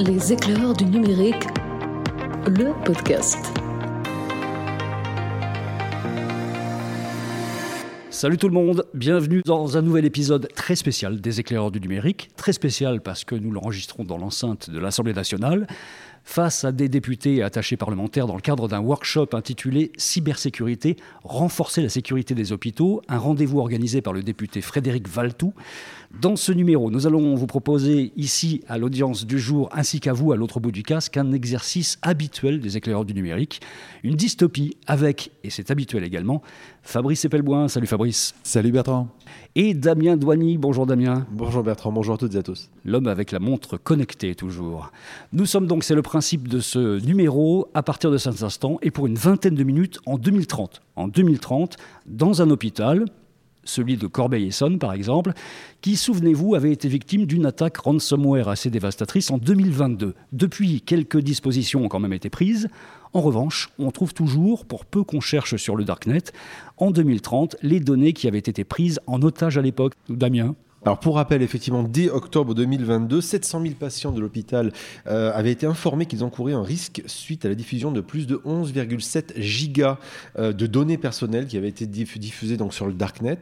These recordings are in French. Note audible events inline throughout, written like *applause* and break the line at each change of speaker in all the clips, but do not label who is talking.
Les éclaireurs du numérique, le podcast.
Salut tout le monde, bienvenue dans un nouvel épisode très spécial des éclaireurs du numérique. Très spécial parce que nous l'enregistrons dans l'enceinte de l'Assemblée nationale face à des députés et attachés parlementaires dans le cadre d'un workshop intitulé Cybersécurité, renforcer la sécurité des hôpitaux, un rendez-vous organisé par le député Frédéric Valtou. Dans ce numéro, nous allons vous proposer ici à l'audience du jour ainsi qu'à vous à l'autre bout du casque un exercice habituel des éclaireurs du numérique, une dystopie avec, et c'est habituel également, Fabrice Epelboin. Salut Fabrice.
Salut Bertrand.
Et Damien Douany. Bonjour Damien.
Bonjour Bertrand, bonjour à toutes et à tous.
L'homme avec la montre connectée toujours. Nous sommes donc, c'est le principe de ce numéro, à partir de cet instant et pour une vingtaine de minutes en 2030. En 2030, dans un hôpital, celui de Corbeil-Essonne par exemple, qui, souvenez-vous, avait été victime d'une attaque ransomware assez dévastatrice en 2022. Depuis, quelques dispositions ont quand même été prises. En revanche, on trouve toujours, pour peu qu'on cherche sur le Darknet, en 2030, les données qui avaient été prises en otage à l'époque. Damien?
Alors pour rappel, effectivement, dès octobre 2022, 700 000 patients de l'hôpital euh, avaient été informés qu'ils encouraient un risque suite à la diffusion de plus de 11,7 gigas euh, de données personnelles qui avaient été diffusées donc sur le darknet.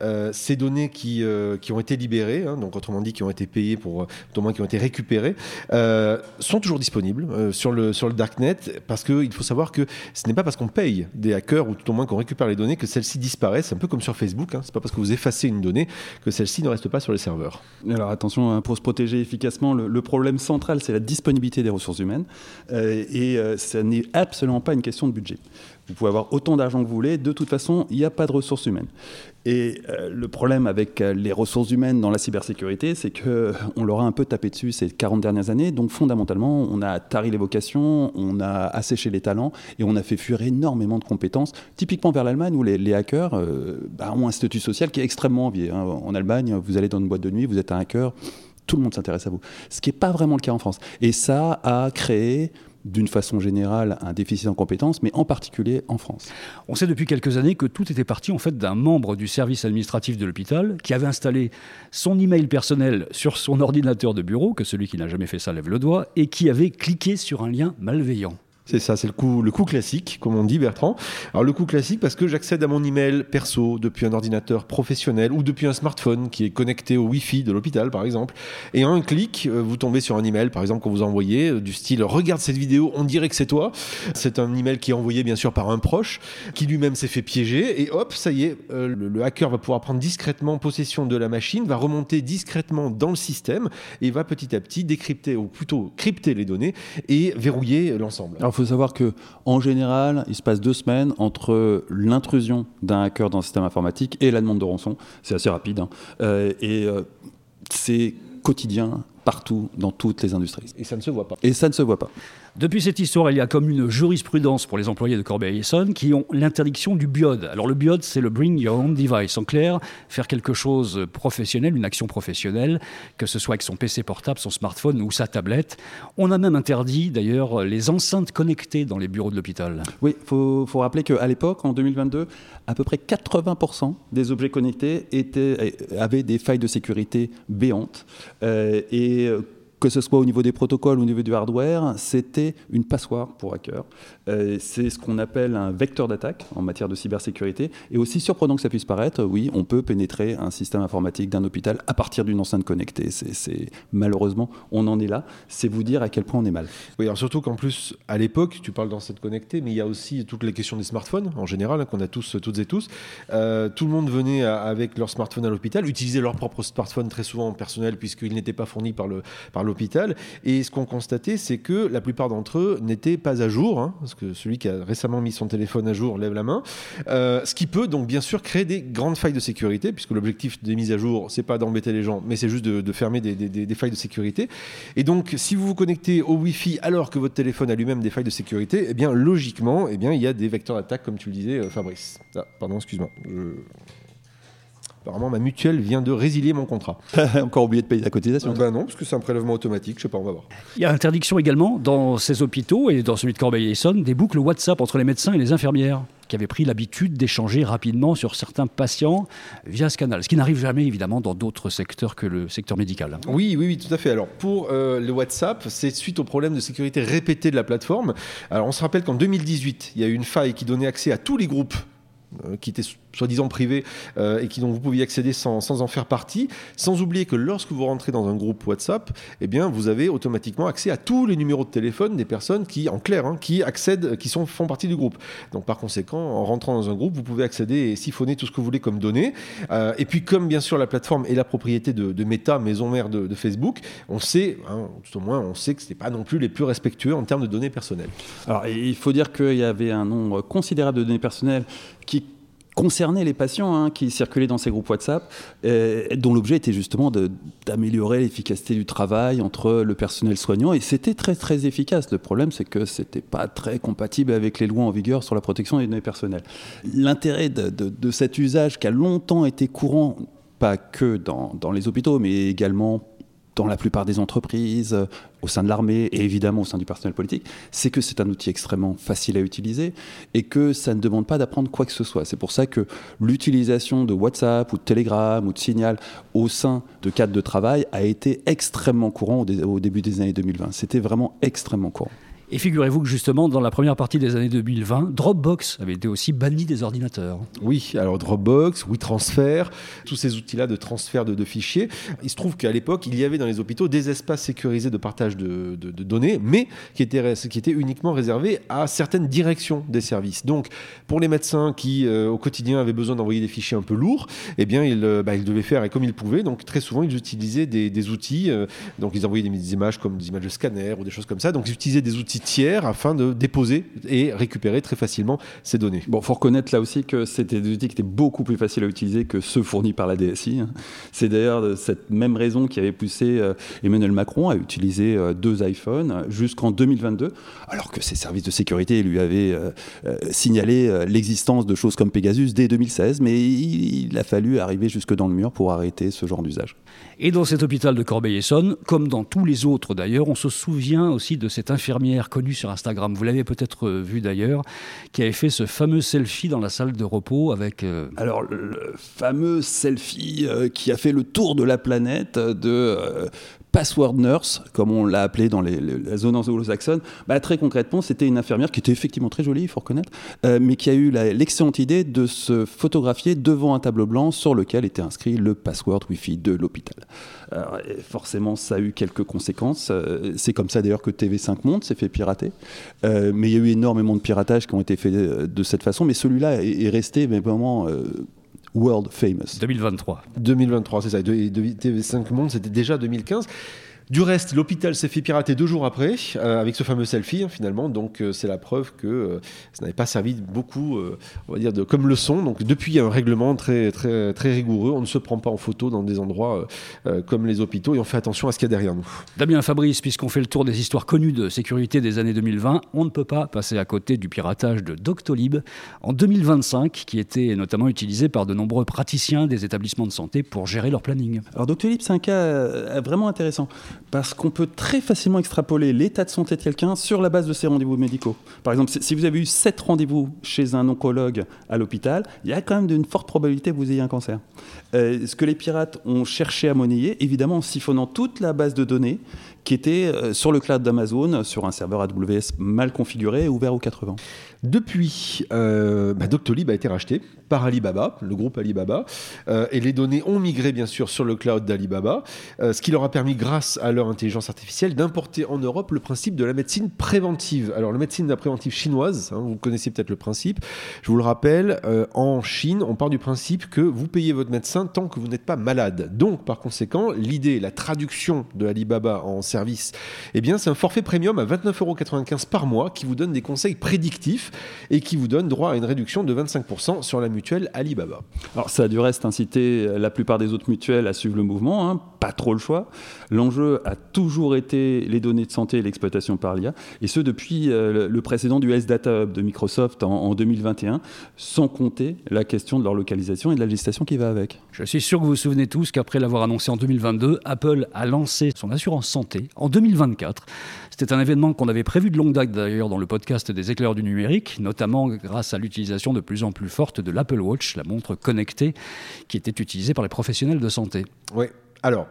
Euh, ces données qui, qui ont été libérées, hein, donc autrement dit qui ont été payées pour, au moins qui ont été récupérées, sont toujours disponibles sur le sur le darknet parce qu'il faut savoir que ce n'est pas parce qu'on paye des hackers ou tout au moins qu'on récupère les données que celles-ci disparaissent. Un peu comme sur Facebook, hein, c'est pas parce que vous effacez une donnée que celle-ci ne pas sur les serveurs.
Alors attention, hein, pour se protéger efficacement, le, problème central, c'est la disponibilité des ressources humaines. Euh, et euh, n'est absolument pas une question de budget. Vous pouvez avoir autant d'argent que vous voulez, de toute façon, il n'y a pas de ressources humaines. Et euh, le problème avec les ressources humaines dans la cybersécurité, c'est qu'on leur a un peu tapé dessus ces 40 dernières années. Donc fondamentalement, on a tari les vocations, on a asséché les talents et on a fait fuir énormément de compétences, typiquement vers l'Allemagne où les, hackers bah, ont un statut social qui est extrêmement envié. Hein. En Allemagne, vous allez dans une boîte de nuit, vous êtes un hacker, tout le monde s'intéresse à vous. Ce qui n'est pas vraiment le cas en France. Et ça a créé d'une façon générale un déficit en compétences, mais en particulier en France.
On sait depuis quelques années que tout était parti en fait d'un membre du service administratif de l'hôpital qui avait installé son email personnel sur son *laughs* ordinateur de bureau, que celui qui n'a jamais fait ça lève le doigt, et qui avait cliqué sur un lien malveillant.
C'est ça, c'est le coup, le coup classique, comme on dit Bertrand. Alors le coup classique parce que j'accède à mon email perso depuis un ordinateur professionnel ou depuis un smartphone qui est connecté au Wi-Fi de l'hôpital par exemple. Et en un clic, euh, vous tombez sur un email par exemple qu'on vous envoyez euh, du style regarde cette vidéo, on dirait que c'est toi. C'est un email qui est envoyé bien sûr par un proche qui lui-même s'est fait piéger et hop, ça y est, euh, le, le, hacker va pouvoir prendre discrètement possession de la machine, va remonter discrètement dans le système et va petit à petit décrypter ou plutôt crypter les données et verrouiller l'ensemble
faut savoir que en général, il se passe deux semaines entre l'intrusion d'un hacker dans un système informatique et la demande de rançon. C'est assez rapide. Hein. Euh, et euh, c'est quotidien partout dans toutes les industries.
Et ça ne se voit pas.
Et ça ne se voit pas.
Depuis cette histoire, il y a comme une jurisprudence pour les employés de Corbeil-Essonne qui ont l'interdiction du BIOD. Alors le BIOD, c'est le Bring Your Own Device. En clair, faire quelque chose professionnel, une action professionnelle, que ce soit avec son PC portable, son smartphone ou sa tablette. On a même interdit d'ailleurs les enceintes connectées dans les bureaux de l'hôpital.
Oui, il faut, rappeler qu'à l'époque, en 2022, à peu près 80% des objets connectés étaient, avaient des failles de sécurité béantes. Euh, et que ce soit au niveau des protocoles au niveau du hardware, c'était une passoire pour hackers. Euh, c'est ce qu'on appelle un vecteur d'attaque en matière de cybersécurité. Et aussi surprenant que ça puisse paraître, oui, on peut pénétrer un système informatique d'un hôpital à partir d'une enceinte connectée. C'est, malheureusement, on en est là. C'est vous dire à quel point on est mal.
Oui, alors surtout qu'en plus, à l'époque, tu parles d'enceinte connectée, mais il y a aussi toutes les questions des smartphones en général hein, qu'on a tous, toutes et tous. Euh, tout le monde venait avec leur smartphone à l'hôpital, utiliser leur propre smartphone très souvent en personnel puisqu'il n'était pas fourni par le par l'hôpital. Et ce qu'on constatait, c'est que la plupart d'entre eux n'étaient pas à jour, hein, parce que celui qui a récemment mis son téléphone à jour lève la main. Euh, ce qui peut donc bien sûr créer des grandes failles de sécurité, puisque l'objectif des mises à jour, c'est pas d'embêter les gens, mais c'est juste de, fermer des, failles de sécurité. Et donc, si vous vous connectez au Wi-Fi alors que votre téléphone a lui-même des failles de sécurité, eh bien logiquement, eh bien il y a des vecteurs d'attaque, comme tu le disais, euh, Fabrice. Ah, pardon, excuse-moi. Apparemment, ma mutuelle vient de résilier mon contrat. *laughs*
Encore oublié de payer la cotisation
Ben non, parce que c'est un prélèvement automatique, je sais pas, on va voir.
Il y a interdiction également dans ces hôpitaux et dans celui de Corbeil-Essonne des boucles WhatsApp entre les médecins et les infirmières. qui avaient pris l'habitude d'échanger rapidement sur certains patients via ce canal, ce qui n'arrive jamais évidemment dans d'autres secteurs que le secteur médical.
Oui, oui, oui, tout à fait. Alors pour euh, le WhatsApp, c'est suite au problème de sécurité répété de la plateforme. Alors on se rappelle qu'en 2018, il y a eu une faille qui donnait accès à tous les groupes euh, qui étaient soi-disant privés euh, et qui dont vous pouviez accéder sans, sans, en faire partie, sans oublier que lorsque vous rentrez dans un groupe WhatsApp, eh bien vous avez automatiquement accès à tous les numéros de téléphone des personnes qui, en clair, hein, qui accèdent, qui sont, font partie du groupe. Donc par conséquent, en rentrant dans un groupe, vous pouvez accéder et siphonner tout ce que vous voulez comme données. Euh, et puis comme bien sûr la plateforme est la propriété de, de Meta, maison mère de, de, Facebook, on sait, hein, tout au moins on sait que ce n'est pas non plus les plus respectueux en termes de données personnelles.
Alors il faut dire qu'il y avait un nombre considérable de données personnelles qui concernaient les patients hein, qui circulaient dans ces groupes WhatsApp, euh, dont l'objet était justement d'améliorer l'efficacité du travail entre le personnel soignant. Et c'était très très efficace. Le problème, c'est que c'était pas très compatible avec les lois en vigueur sur la protection des données personnelles. L'intérêt de, de, de, cet usage qui a longtemps été courant, pas que dans, dans les hôpitaux, mais également dans la plupart des entreprises, au sein de l'armée et évidemment au sein du personnel politique, c'est que c'est un outil extrêmement facile à utiliser et que ça ne demande pas d'apprendre quoi que ce soit. C'est pour ça que l'utilisation de WhatsApp ou de Telegram ou de Signal au sein de cadres de travail a été extrêmement courant au, début des années 2020. C'était vraiment extrêmement courant.
Et figurez-vous que justement, dans la première partie des années 2020, Dropbox avait été aussi banni des ordinateurs.
Oui, alors Dropbox, WeTransfer, tous ces outils-là de transfert de, fichiers. Il se trouve qu'à l'époque, il y avait dans les hôpitaux des espaces sécurisés de partage de, données, mais qui étaient, uniquement réservés à certaines directions des services. Donc, pour les médecins qui, euh, au quotidien, avaient besoin d'envoyer des fichiers un peu lourds, eh bien, ils, euh, bah, devaient faire et comme ils pouvaient. Donc, très souvent, ils utilisaient des, des outils. Euh, donc, ils envoyaient des, des images comme des images de scanner ou des choses comme ça. Donc, ils utilisaient des outils tiers afin de déposer et récupérer très facilement ces données.
Bon, faut reconnaître là aussi que c'était des outils qui étaient beaucoup plus faciles à utiliser que ceux fournis par la DSI. C'est d'ailleurs cette même raison qui avait poussé Emmanuel Macron à utiliser deux iPhones jusqu'en 2022, alors que ses services de sécurité lui avaient signalé l'existence de choses comme Pegasus dès 2016, mais il a fallu arriver jusque dans le mur pour arrêter ce genre d'usage.
Et dans cet hôpital de Corbeil-Essonne, comme dans tous les autres d'ailleurs, on se souvient aussi de cette infirmière connue sur Instagram, vous l'avez peut-être vu d'ailleurs, qui avait fait ce fameux selfie dans la salle de repos avec... Euh...
Alors, le fameux selfie euh, qui a fait le tour de la planète de... Password nurse, comme on l'a appelé dans la zone anglo-saxonne, bah, très concrètement, c'était une infirmière qui était effectivement très jolie, il faut reconnaître, euh, mais qui a eu l'excellente idée de se photographier devant un tableau blanc sur lequel était inscrit le password Wi-Fi de l'hôpital. forcément, ça a eu quelques conséquences. Euh, c'est comme ça d'ailleurs que TV5 Monde s'est fait pirater. Euh, mais il y a eu énormément de piratages qui ont été faits de cette façon, mais celui-là est, est, resté mais vraiment world famous.
2023.
2023, c'est ça. De, de TV5 Monde, c'était déjà 2015. Du reste, l'hôpital s'est fait pirater deux jours après, euh, avec ce fameux selfie, hein, finalement. Donc, euh, c'est la preuve que euh, ça n'avait pas servi beaucoup, euh, on va dire, de, comme leçon. Donc, depuis, il y a un règlement très, très, très rigoureux. On ne se prend pas en photo dans des endroits euh, comme les hôpitaux et on fait attention à ce qu'il y a derrière nous.
Damien Fabrice, puisqu'on fait le tour des histoires connues de sécurité des années 2020, on ne peut pas passer à côté du piratage de Doctolib en 2025, qui était notamment utilisé par de nombreux praticiens des établissements de santé pour gérer leur planning.
Alors, Doctolib, c'est un cas vraiment intéressant parce qu'on peut très facilement extrapoler l'état de santé de quelqu'un sur la base de ses rendez-vous médicaux. Par exemple, si vous avez eu 7 rendez-vous chez un oncologue à l'hôpital, il y a quand même une forte probabilité que vous ayez un cancer. Euh, ce que les pirates ont cherché à monnayer, évidemment en siphonnant toute la base de données qui était euh, sur le cloud d'Amazon, sur un serveur AWS mal configuré et ouvert aux 80.
Depuis, euh, bah Doctolib a été racheté par Alibaba, le groupe Alibaba, et les données ont migré bien sûr sur le cloud d'Alibaba, ce qui leur a permis, grâce à leur intelligence artificielle, d'importer en Europe le principe de la médecine préventive. Alors la médecine préventive chinoise, hein, vous connaissez peut-être le principe, je vous le rappelle, en Chine, on part du principe que vous payez votre médecin tant que vous n'êtes pas malade. Donc par conséquent, l'idée, la traduction de Alibaba en service, eh bien c'est un forfait premium à 29,95 euros par mois qui vous donne des conseils prédictifs et qui vous donne droit à une réduction de 25% sur la mutuelle Alibaba.
Alors ça a du reste incité la plupart des autres mutuelles à suivre le mouvement, hein, pas trop le choix. L'enjeu a toujours été les données de santé et l'exploitation par l'IA, et ce depuis euh, le précédent du S-Data Hub de Microsoft en, 2021, sans compter la question de leur localisation et de la législation qui va avec.
Je suis sûr que vous vous souvenez tous qu'après l'avoir annoncé en 2022, Apple a lancé son assurance santé en 2024. C'était un événement qu'on avait prévu de longue date d'ailleurs dans le podcast des éclaireurs du numérique, notamment grâce à l'utilisation de plus en plus forte de l'Apple Watch, la montre connectée qui était utilisée par les professionnels de santé.
Oui, alors,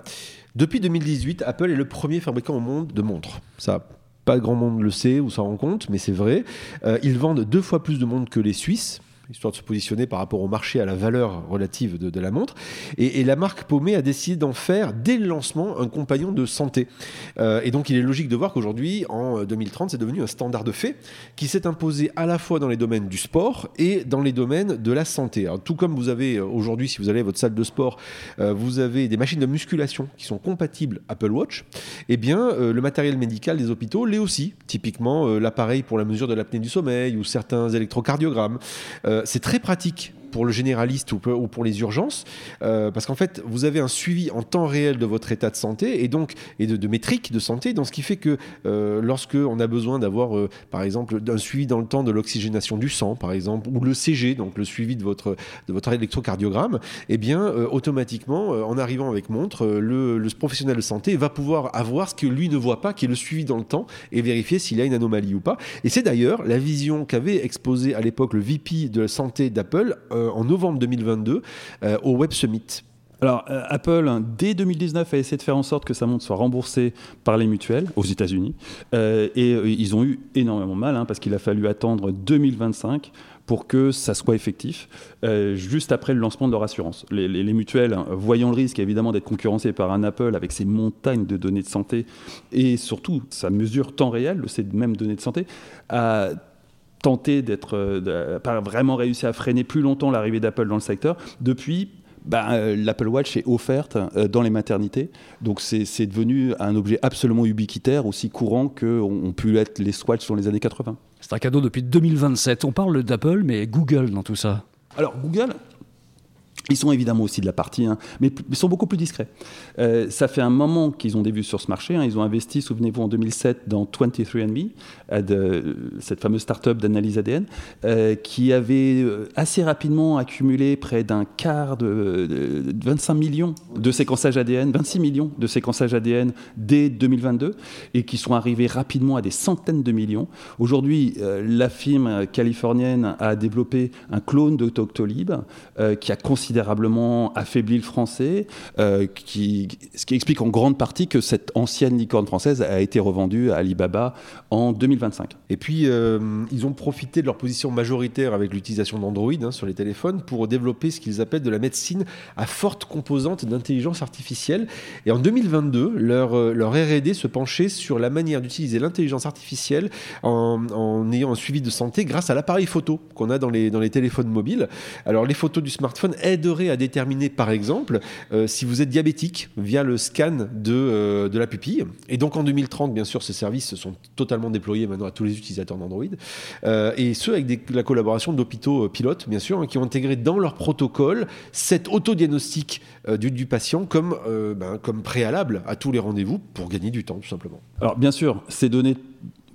depuis 2018, Apple est le premier fabricant au monde de montres. Ça, pas grand monde le sait ou s'en rend compte, mais c'est vrai. Euh, ils vendent deux fois plus de montres que les Suisses histoire de se positionner par rapport au marché, à la valeur relative de, la montre. Et, la marque Paumé a décidé d'en faire, dès le lancement, un compagnon de santé. Euh, et donc il est logique de voir qu'aujourd'hui, en 2030, c'est devenu un standard de fait qui s'est imposé à la fois dans les domaines du sport et dans les domaines de la santé. tout comme vous avez euh, aujourd'hui, si vous allez à votre salle de sport, euh, vous avez des machines de musculation qui sont compatibles Apple Watch, eh bien le matériel médical des hôpitaux l'est aussi. Typiquement l'appareil pour la mesure de l'apnée du sommeil ou certains électrocardiogrammes. Euh, c'est très pratique pour le généraliste ou pour, les urgences, euh, parce qu'en fait, vous avez un suivi en temps réel de votre état de santé et donc et de, métriques de santé, dans ce qui fait que euh, lorsque on a besoin d'avoir, euh, par exemple, un suivi dans le temps de l'oxygénation du sang, par exemple, ou le CG, donc le suivi de votre de votre électrocardiogramme, eh bien, automatiquement, en arrivant avec montre, le, le, professionnel de santé va pouvoir avoir ce que lui ne voit pas, qui est le suivi dans le temps, et vérifier s'il a une anomalie ou pas. Et c'est d'ailleurs la vision qu'avait exposée à l'époque le VP de la santé d'Apple euh, en novembre 2022 euh, au Web Summit.
Alors, euh, Apple, dès 2019, a essayé de faire en sorte que sa montre soit remboursée par les mutuelles aux États-Unis. et ils ont eu énormément mal, hein, parce qu'il a fallu attendre 2025 pour que ça soit effectif, juste après le lancement de leur assurance. Les, mutuelles, hein, voyant le risque évidemment d'être concurrencées par un Apple avec ses montagnes de données de santé et surtout sa mesure temps réel de ces mêmes données de santé, a tenté d'être, euh, pas vraiment réussi à freiner plus longtemps l'arrivée d'Apple dans le secteur. Depuis, bah, euh, l'Apple Watch est offerte euh, dans les maternités. Donc c'est devenu un objet absolument ubiquitaire, aussi courant qu'ont pu être les Swatch dans les années 80.
C'est un cadeau depuis 2027. On parle d'Apple, mais Google dans tout ça.
Alors Google, ils sont évidemment aussi de la partie, hein, mais ils sont beaucoup plus discrets. Euh, ça fait un moment qu'ils ont des vues sur ce marché. Hein. Ils ont investi, souvenez-vous, en 2007 dans 23andMe, euh, cette fameuse start-up d'analyse ADN, euh, qui avait assez rapidement accumulé près d'un quart de, 25 millions de séquençages ADN, 26 millions de séquençages ADN dès 2022, et qui sont arrivés rapidement à des centaines de millions. Aujourd'hui, la firme californienne a développé un clone de Doctolib qui a considéré considérablement affaibli le français, euh, ce qui explique en grande partie que cette ancienne licorne française a été revendue à Alibaba en 2025.
Et puis, euh, ils ont profité de leur position majoritaire avec l'utilisation d'Android hein, sur les téléphones pour développer ce qu'ils appellent de la médecine à forte composante d'intelligence artificielle. Et en 2022, leur, euh, RD se penchait sur la manière d'utiliser l'intelligence artificielle en, ayant un suivi de santé grâce à l'appareil photo qu'on a dans les téléphones mobiles. Alors, les photos du smartphone aident à déterminer, par exemple, euh, si vous êtes diabétique via le scan de, euh, de la pupille. Et donc en 2030, bien sûr, ces services sont totalement déployés maintenant à tous les utilisateurs d'Android. Euh, et ce, avec la collaboration d'hôpitaux pilotes, bien sûr, hein, qui ont intégré dans leur protocole cet autodiagnostic du, du, patient comme, ben, comme préalable à tous les rendez-vous pour gagner du temps, tout simplement.
Alors bien sûr, ces données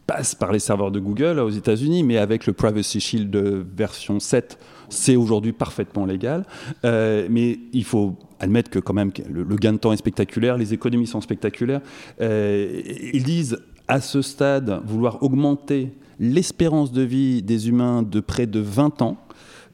passent par les serveurs de Google aux États-Unis, mais avec le Privacy Shield version 7, c'est aujourd'hui parfaitement légal. Euh, mais il faut admettre que quand même le, gain de temps est spectaculaire, les économies sont spectaculaires. Euh, ils disent à ce stade vouloir augmenter l'espérance de vie des humains de près de 20 ans.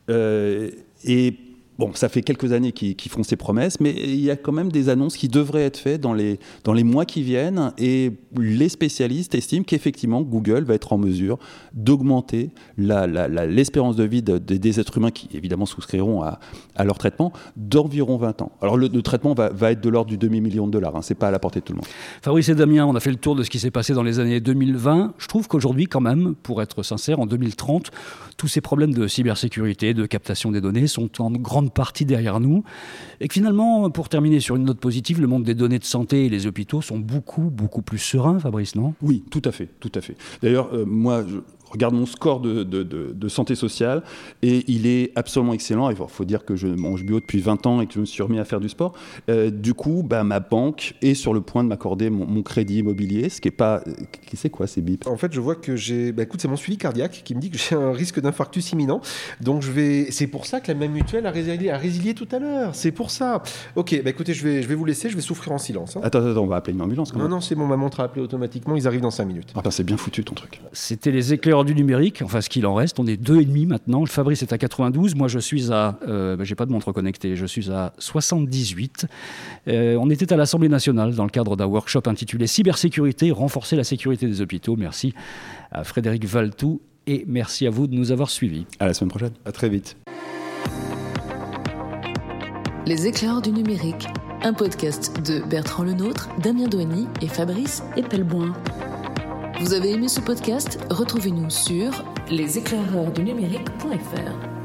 Euh, et Bon, ça fait quelques années qu'ils font ces promesses, mais il y a quand même des annonces qui devraient être faites dans les, dans les mois qui viennent. Et les spécialistes estiment qu'effectivement, Google va être en mesure d'augmenter l'espérance de vie des êtres humains qui, évidemment, souscriront à, à leur traitement d'environ 20 ans. Alors, le, traitement va, va, être de l'ordre du demi-million de dollars. Hein, Ce n'est pas à la portée de tout le monde.
Fabrice et Damien, on a fait le tour de ce qui s'est passé dans les années 2020. Je trouve qu'aujourd'hui, quand même, pour être sincère, en 2030, tous ces problèmes de cybersécurité, de captation des données sont en grande partie derrière nous. Et que finalement, pour terminer sur une note positive, le monde des données de santé et les hôpitaux sont beaucoup, beaucoup plus sereins, Fabrice, non?
Oui, tout à fait, tout à fait. D'ailleurs, euh, moi, regarde mon score de, de, de, santé sociale et il est absolument excellent. Il faut dire que je mange bio depuis 20 ans et que je me suis remis à faire du sport. Euh, du coup, bah, ma banque est sur le point de m'accorder mon, crédit immobilier, ce qui est pas. C'est quoi ces bips?
En fait, je vois que j'ai. Bah, écoute, c'est mon suivi cardiaque qui me dit que j'ai un risque d'infarctus imminent. Donc, je vais. C'est pour ça que la même mutuelle a résilié, a résilié tout à l'heure. C'est pour ça. Ok, bah, écoutez, je vais, je vais vous laisser. Je vais souffrir en silence. Hein.
Attends, attends, on va appeler une ambulance.
non, non, c'est bon. Ma montre a appelé automatiquement. Ils arrivent dans 5 minutes.
Ah, c'est bien foutu ton truc.
C'était les du numérique. Enfin, ce qu'il en reste. On est deux et demi maintenant. Fabrice est à 92. Moi, je suis à. Euh, bah, j'ai pas de montre connectée. Je suis à 78. Euh, on était à l'Assemblée nationale dans le cadre d'un workshop intitulé Cybersécurité, renforcer la sécurité des hôpitaux. Merci à Frédéric Valtou et merci à vous de nous avoir suivis.
À la semaine prochaine.
À très vite.
Les éclairs du numérique, un podcast de Bertrand Lenôtre, Damien Douany et Fabrice Epelboin. Vous avez aimé ce podcast? Retrouvez-nous sur leséclaireursdunumérique.fr.